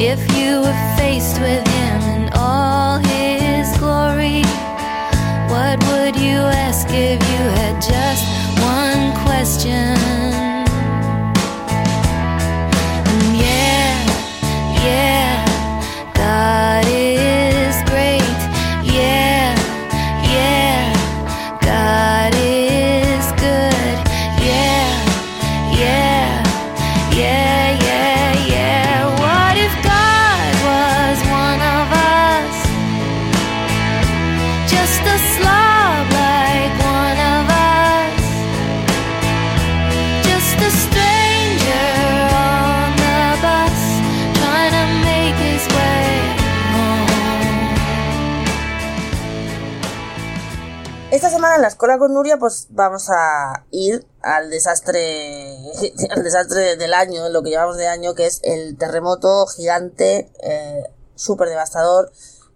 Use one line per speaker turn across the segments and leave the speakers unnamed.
If you were faced with him in all his glory, what would you ask if you had just one question?
En la escuela con Nuria, pues vamos a ir al desastre, al desastre del año, lo que llevamos de año, que es el terremoto gigante, eh, súper devastador,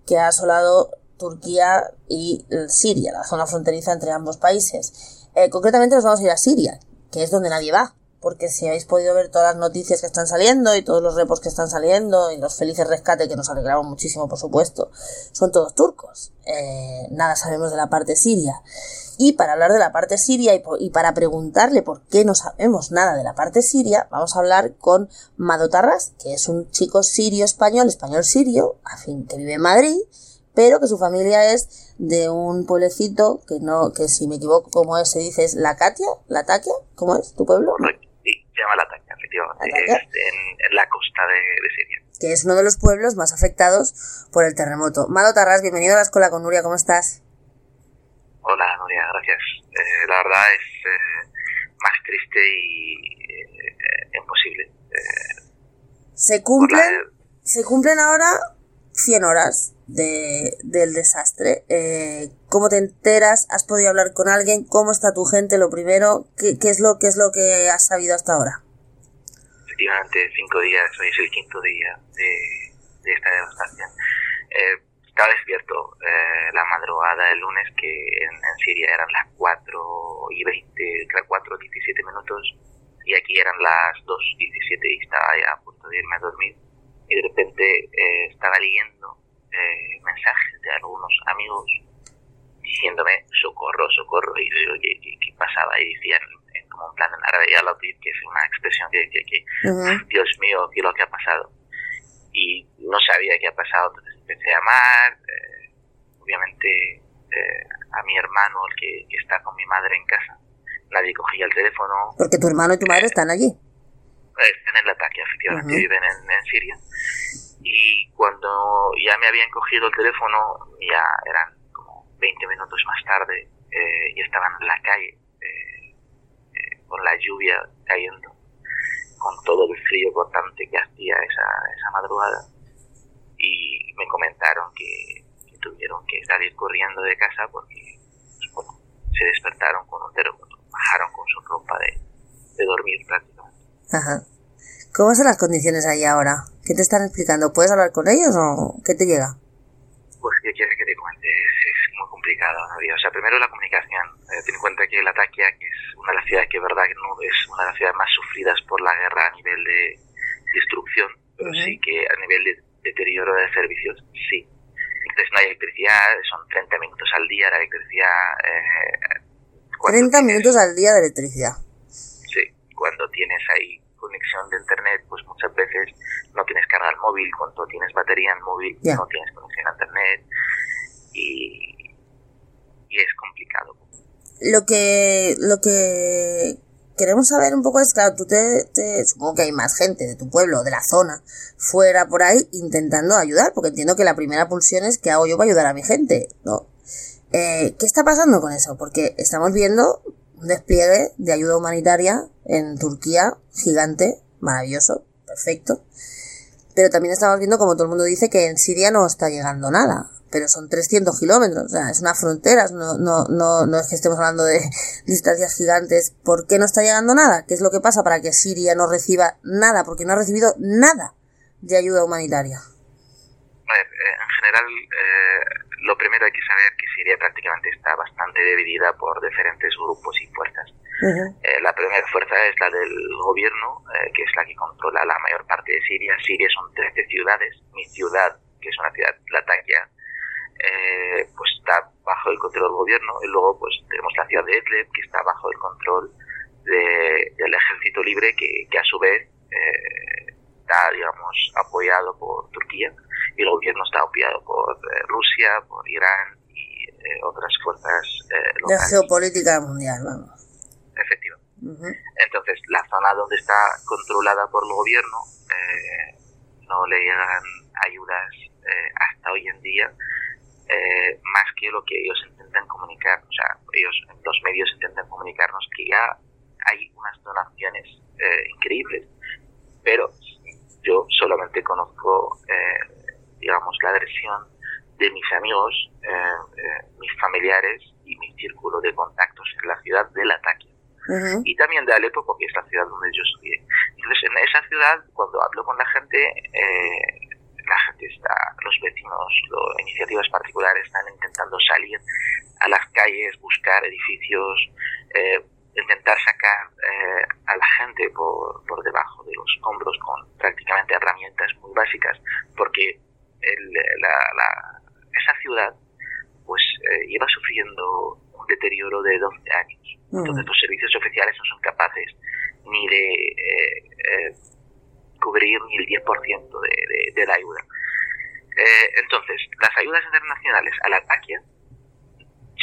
que ha asolado Turquía y Siria, la zona fronteriza entre ambos países. Eh, concretamente nos vamos a ir a Siria, que es donde nadie va, porque si habéis podido ver todas las noticias que están saliendo y todos los repos que están saliendo y los felices rescates que nos alegramos muchísimo, por supuesto, son todos turcos. Eh, nada sabemos de la parte siria. Y para hablar de la parte siria y, para preguntarle por qué no sabemos nada de la parte siria, vamos a hablar con Mado Tarras, que es un chico sirio español, español sirio, a fin, que vive en Madrid, pero que su familia es de un pueblecito que no, que si me equivoco, como es, se dice, es La Catia, La Taquia, ¿cómo es tu pueblo?
Correcto. Se llama efectivamente.
Latakia.
Es en, en la costa de, de Siria.
que es uno de los pueblos más afectados por el terremoto. Mado Tarras, bienvenido a la escuela con Nuria, ¿cómo estás?
Hola, Nuria, gracias. Eh, la verdad es eh, más triste y eh, imposible.
Se cumplen,
la-
se cumplen ahora 100 horas de, del desastre. Eh, ¿Cómo te enteras? ¿Has podido hablar con alguien? ¿Cómo está tu gente? Lo primero, ¿qué, qué es lo qué es lo que has sabido hasta ahora?
efectivamente cinco días, hoy es el quinto día de, de esta devastación. Eh, estaba despierto eh, la madrugada del lunes, que en, en Siria eran las 4 y 20, 4 17 minutos, y aquí eran las 2 17 y estaba ya a punto de irme a dormir. Y de repente eh, estaba leyendo eh, mensajes de algunos amigos diciéndome socorro, socorro, y yo digo, ¿qué, qué, qué pasaba? Y decían, en, como en plan en árabe, ya lo que es una expresión que, que, que
Ujú.
Dios mío, ¿qué es lo que ha pasado? Y no sabía qué ha pasado, entonces empecé a llamar, eh, obviamente a mi hermano, el que, que está con mi madre en casa, nadie cogía el teléfono,
Porque tu hermano y tu madre están allí.
Están en la Taquia, efectivamente,
Ujú.
viven en, en Siria. Y cuando ya me habían cogido el teléfono, ya eran como 20 minutos más tarde, eh, y estaban en la calle, eh, eh, con la lluvia cayendo, con todo el frío cortante que hacía esa, esa madrugada. Y me comentaron que, que tuvieron que salir corriendo de casa porque pues, bueno, se despertaron con un terremoto, bajaron con su ropa de, de dormir prácticamente.
Ajá. ¿Cómo son las condiciones ahí ahora? ¿Qué te están explicando? ¿Puedes hablar con ellos o qué te llega?
Pues, ¿qué quieres que te cuente? Es, es muy complicado, ¿no? O sea, primero la comunicación. Eh, ten en cuenta que la Taquia, que es una de las ciudades que, verdad, que no es una de las ciudades más sufridas por la guerra a nivel de destrucción, pero sí que a nivel de deterioro de servicios, sí. Entonces no hay electricidad, son 30 minutos al día la electricidad. Eh, cuando
30
tienes-
minutos al día de electricidad.
Sí, cuando tienes ahí conexión de internet, pues muchas veces no tienes carga al móvil, cuando tienes batería en móvil no tienes conexión a internet y, y es complicado.
Lo que, lo que queremos saber un poco es, claro, tú te, te- supongo que hay más gente de tu pueblo, de la zona, fuera por ahí, intentando ayudar, porque entiendo que la primera pulsión es, ¿qué hago yo para ayudar a mi gente? ¿No? Eh, ¿Qué está pasando con eso? Porque estamos viendo un despliegue de ayuda humanitaria en Turquía gigante, maravilloso, perfecto. Pero también estamos viendo, como todo el mundo dice, que en Siria no está llegando nada. Pero son 300 kilómetros, o sea, es una frontera, no, no, no, no es que estemos hablando de distancias gigantes. ¿Por qué no está llegando nada? ¿Qué es lo que pasa para que Siria no reciba nada? Porque no ha recibido nada de ayuda humanitaria.
A ver, eh, en general, eh, lo primero hay que saber que Siria prácticamente está bastante dividida por diferentes grupos y fuerzas. Eh, la primera fuerza es la del gobierno, eh, que es la que controla la mayor parte de Siria. Siria son 13 ciudades. Mi ciudad, que es una ciudad, Latakia, eh, pues está bajo el control del gobierno. Y luego pues tenemos la ciudad de Idlib, que está bajo el control del ejército libre, que, que a su vez está, digamos, apoyado por Turquía. Y el gobierno está apoyado por Rusia, por Irán y otras fuerzas
locales. La geopolítica mundial, vamos
efectivo. Entonces, la zona donde está controlada por el gobierno eh, no le llegan ayudas eh, hasta hoy en día, eh, más que lo que ellos intentan comunicar, o sea, ellos, los medios intentan comunicarnos que ya hay unas donaciones increíbles, pero yo solamente conozco, digamos, la versión de mis amigos, mis familiares y mi círculo de contactos en la ciudad del ataque y también de Alepo porque es la ciudad donde yo estudié. Entonces en esa ciudad cuando hablo con la gente, eh, la gente está, los vecinos, los, iniciativas particulares están intentando salir a las calles, buscar edificios, eh, intentar sacar eh, a la gente por, por debajo de los hombros con prácticamente herramientas muy básicas, porque el, la, la, esa ciudad pues lleva sufriendo un deterioro de 12 años. Entonces los servicios oficiales no son capaces ni de eh, eh, cubrir ni el 10% de, de, la ayuda. Eh, entonces, las ayudas internacionales a la Taquia,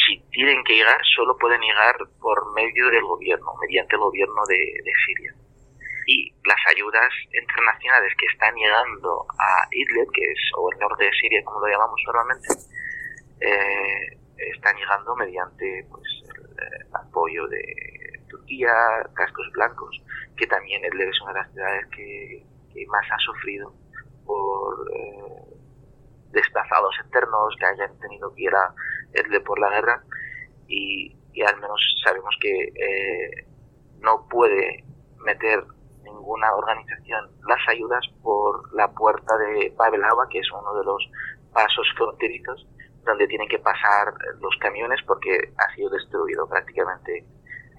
si tienen que llegar, solo pueden llegar por medio del gobierno, mediante el gobierno de, de Siria. Y las ayudas internacionales que están llegando a Idlib, que es o el norte de Siria, como lo llamamos normalmente, están llegando mediante pues, el apoyo de Turquía, cascos blancos, que también Idlib es una de las ciudades que, más ha sufrido por eh, desplazados internos que hayan tenido que ir a Idlib por la guerra. Y, al menos sabemos que eh, no puede meter ninguna organización las ayudas por la puerta de Babelava, que es uno de los pasos fronterizos donde tienen que pasar los camiones porque ha sido destruido prácticamente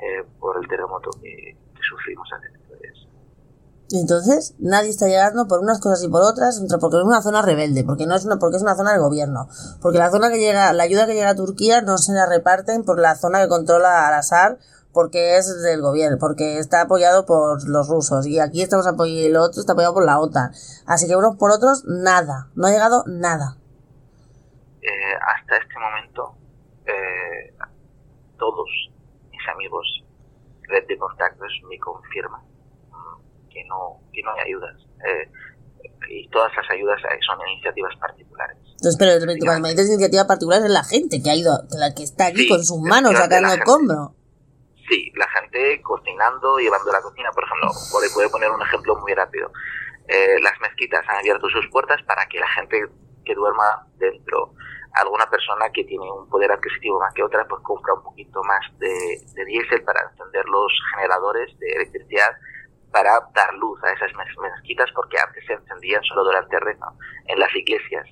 eh, por el terremoto que, sufrimos hace
entonces, nadie está llegando por unas cosas y por otras, porque es una zona rebelde, porque no es una, porque es una zona del gobierno, porque la zona que llega, la ayuda que llega a Turquía no se la reparten por la zona que controla Al-Assad, porque es del gobierno, porque está apoyado por los rusos, y aquí estamos apoyados, y el otro está apoyado por la OTAN. Así que unos por otros, nada, no ha llegado nada.
Eh, hasta este momento eh, todos mis amigos red de contactos me confirman que no que no hay ayudas. Eh, y todas las ayudas son iniciativas particulares.
Entonces pero cuando me dices iniciativa particular es la gente que ha ido la que está aquí con sus manos sacando el combro
sí la gente cocinando llevando la cocina por ejemplo puede poner un ejemplo muy rápido las mezquitas han abierto sus puertas para que la gente que duerma dentro alguna persona que tiene un poder adquisitivo más que otra, pues compra un poquito más de, de diésel para encender los generadores de electricidad para dar luz a esas mezquitas, porque antes se encendían solo durante el rezo, en las iglesias.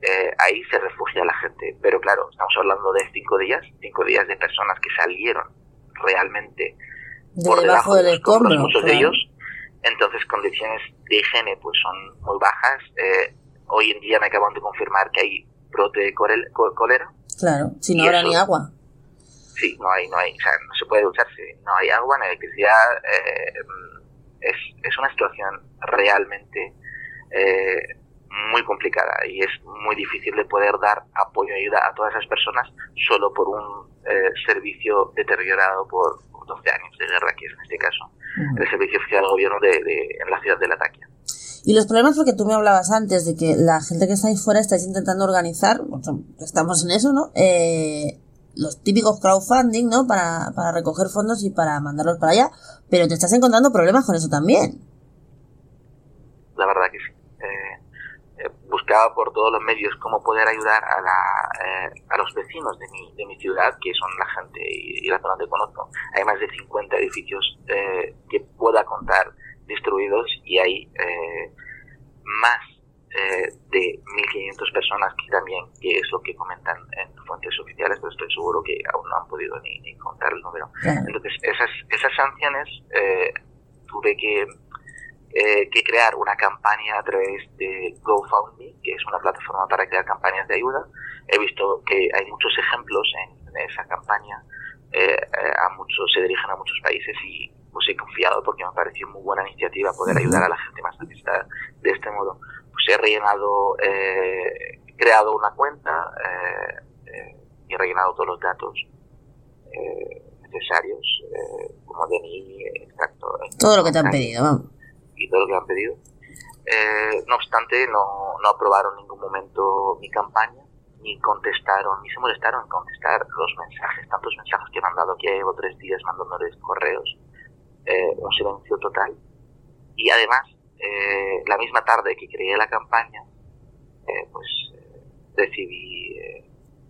Eh, ahí se refugia la gente. Pero claro, estamos hablando de cinco días, cinco días de personas que salieron realmente
por debajo del escombro,
muchos de ellos. Entonces, condiciones de higiene pues son muy bajas. Eh, hoy en día me acaban de confirmar que hay brote de cólera.
Claro, si no habrá ni agua.
Sí, no hay, no hay, o sea, no se puede ducharse, no hay agua, no hay electricidad, eh, es, es una situación realmente eh, muy complicada y es muy difícil de poder dar apoyo y ayuda a todas esas personas solo por un eh, servicio deteriorado por, 12 años de guerra, que es en este caso el servicio oficial del gobierno de, de, en la ciudad de Latakia.
Y los problemas, porque tú me hablabas antes de que la gente que está ahí fuera estáis intentando organizar, estamos en eso, ¿no? Eh, los típicos crowdfunding, ¿no? Para, para recoger fondos y para mandarlos para allá, pero te estás encontrando problemas con eso también.
La verdad que sí. Eh, eh, por todos los medios cómo poder ayudar a, la, a los vecinos de mi, de mi ciudad, que son la gente y, la zona donde conozco. Hay más de 50 edificios que pueda contar destruidos y hay eh, más eh, de 1.500 personas que también, que es lo que comentan en fuentes oficiales, pero estoy seguro que aún no han podido ni, ni contar el número. Entonces, esas, esas sanciones eh, tuve que, eh, que crear una campaña a través de GoFundMe, que es una plataforma para crear campañas de ayuda. He visto que hay muchos ejemplos en, esa campaña, eh, a muchos, se dirigen a muchos países y pues he confiado porque me pareció muy buena iniciativa poder ayudar a la gente más necesitada de este modo. Pues he rellenado, eh, creado una cuenta eh, y he rellenado todos los datos necesarios, como DNI, extracto.
Todo lo que te han pedido, vamos.
Todo lo que han pedido. no obstante, no, no aprobaron en ningún momento mi campaña ni contestaron, ni se molestaron en contestar los mensajes, tantos mensajes que he mandado, que llevo tres días mandándoles correos, eh, un silencio total. Y además, eh, la misma tarde que creé la campaña, eh, pues recibí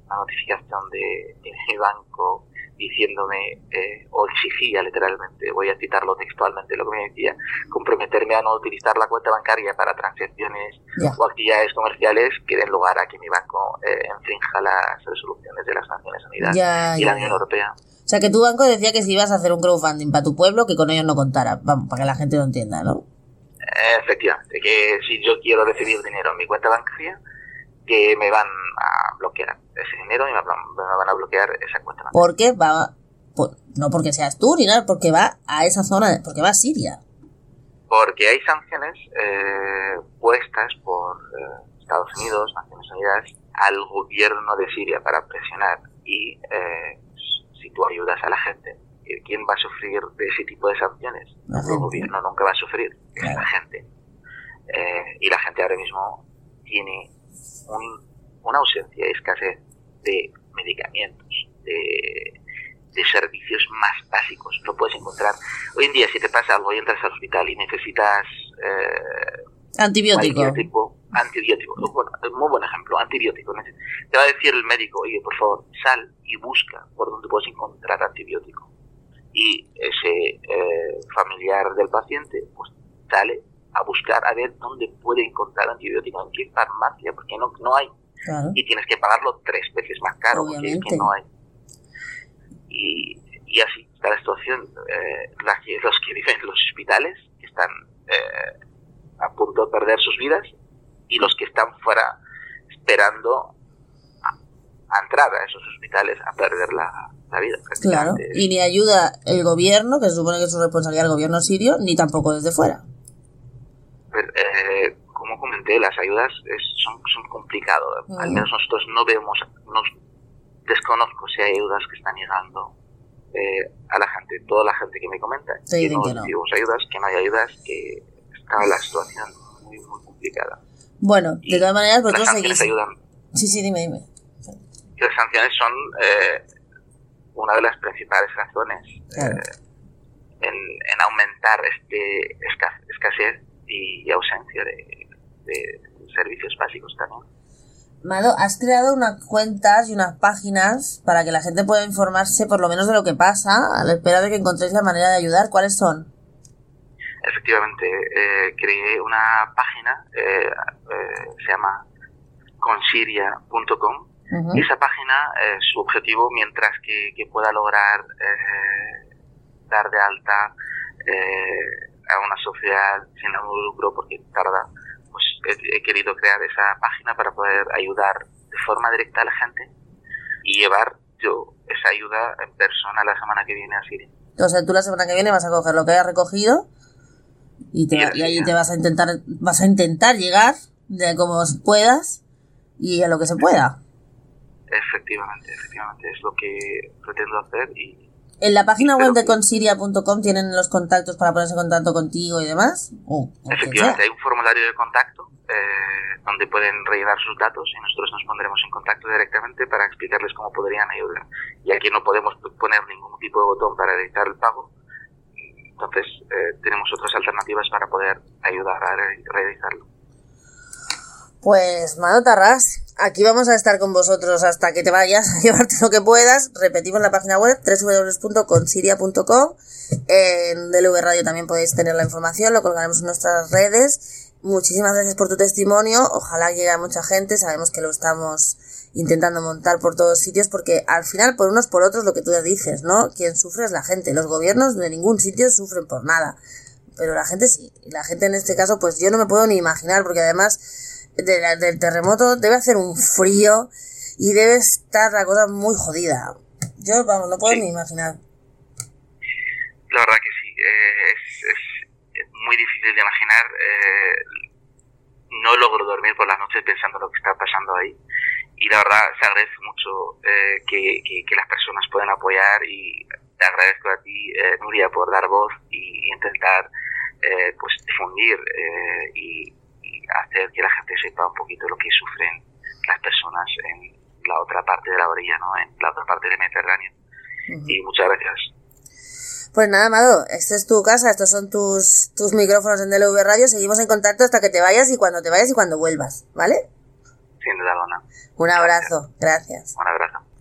una notificación de, de mi banco diciéndome, eh, o exigía literalmente, voy a citarlo textualmente, lo que me decía, comprometerme a no utilizar la cuenta bancaria para transacciones o actividades comerciales que den lugar a que mi banco eh, enfrinja las resoluciones de las Naciones Unidas y la Unión Europea.
O sea, que tu banco decía que si ibas a hacer un crowdfunding para tu pueblo, que con ellos no contara, vamos, para que la gente lo entienda, ¿no?
Efectivamente, que si yo quiero recibir dinero en mi cuenta bancaria, que me van a bloquear ese dinero y me van a bloquear esa cuenta.
¿Por qué va? no porque seas tú ni nada, porque va a esa zona, porque va a Siria.
Porque hay sanciones eh, puestas por eh, Estados Unidos, Naciones Unidas, al gobierno de Siria para presionar y eh, si tú ayudas a la gente, ¿quién va a sufrir de ese tipo de sanciones? El gobierno nunca va a sufrir, es la gente. y la gente ahora mismo tiene una ausencia y escasez de medicamentos, de, servicios más básicos. No puedes encontrar. Hoy en día, si te pasa algo y entras al hospital y necesitas.
Eh, antibiótico.
Antibiótico. muy buen ejemplo. Antibiótico. Te va a decir el médico, oye, por favor, sal y busca por donde puedes encontrar antibiótico. Y ese eh, familiar del paciente, pues sale a buscar a ver dónde puede encontrar antibiótico, en qué farmacia, porque no, no hay. Y tienes que pagarlo tres veces más caro, porque es que no hay. Y, y así está la situación. Eh, los que viven en los hospitales, que están eh, a punto de perder sus vidas, y los que están fuera esperando a, entrar a esos hospitales a perder la, la vida.
Claro, y ni ayuda el gobierno, que se supone que es su responsabilidad el gobierno sirio, ni tampoco desde fuera
eh, como comenté, las ayudas son, son complicadas. Al menos nosotros no vemos, nos desconozco si hay ayudas que están llegando eh, a la gente, toda la gente que me comenta, que no, recibimos ayudas, que no hay ayudas, que está la situación muy, muy complicada.
Bueno, de todas maneras, vosotros seguís. Ayudan. Sí, sí, dime, dime.
Las sanciones son eh, una de las principales razones eh, en, en, aumentar este escasez y ausencia de, servicios básicos también.
Mado, has creado unas cuentas y unas páginas para que la gente pueda informarse por lo menos de lo que pasa, a la espera de que encontréis la manera de ayudar. ¿Cuáles son?
Efectivamente, eh, creé una página, eh, eh, se llama consiria.com. y Esa página, su objetivo, mientras que, que pueda lograr dar de alta a una sociedad sin algún lucro porque tarda, pues he, querido crear esa página para poder ayudar de forma directa a la gente y llevar yo esa ayuda en persona la semana que viene a Siria.
O sea, tú la semana que viene vas a coger lo que hayas recogido y, te, y, ahí te vas a intentar vas a intentar llegar de como puedas y a lo que se pueda.
Efectivamente, efectivamente, es lo que pretendo hacer y
¿En la página web de consiria.com tienen los contactos para ponerse en contacto contigo y demás?
Efectivamente, hay un formulario de contacto eh, donde pueden rellenar sus datos y nosotros nos pondremos en contacto directamente para explicarles cómo podrían ayudar. Y aquí no podemos poner ningún tipo de botón para editar el pago, entonces eh, tenemos otras alternativas para poder ayudar a realizarlo.
Pues, Mado Tarras, aquí vamos a estar con vosotros hasta que te vayas a llevarte lo que puedas. Repetimos la página web www.consiria.com. En DLV Radio también podéis tener la información, lo colgaremos en nuestras redes. muchísimas gracias por tu testimonio. Ojalá llegue a mucha gente. Sabemos que lo estamos intentando montar por todos sitios porque al final, por unos por otros, lo que tú dices, ¿no? Quien sufre es la gente. Los gobiernos de ningún sitio sufren por nada. Pero la gente sí. La gente en este caso, pues yo no me puedo ni imaginar porque además del terremoto debe hacer un frío y debe estar la cosa muy jodida. Yo, vamos, no puedo ni imaginar.
La verdad que sí. Eh, es, muy difícil de imaginar. Eh, no logro dormir por las noches pensando lo que está pasando ahí. Y la verdad se agradece mucho eh, que, que, las personas puedan apoyar y te agradezco a ti, eh, Nuria, por dar voz y intentar eh, pues difundir y, hacer que la gente sepa un poquito lo que sufren las personas en la otra parte de la orilla, ¿no? en la otra parte del Mediterráneo. Y muchas gracias.
Pues nada, Amado, esta es tu casa, estos son tus, tus micrófonos en DLV Radio, seguimos en contacto hasta que te vayas y cuando te vayas y cuando vuelvas, ¿vale?
Sin duda alguna.
Un abrazo, gracias.
Un abrazo.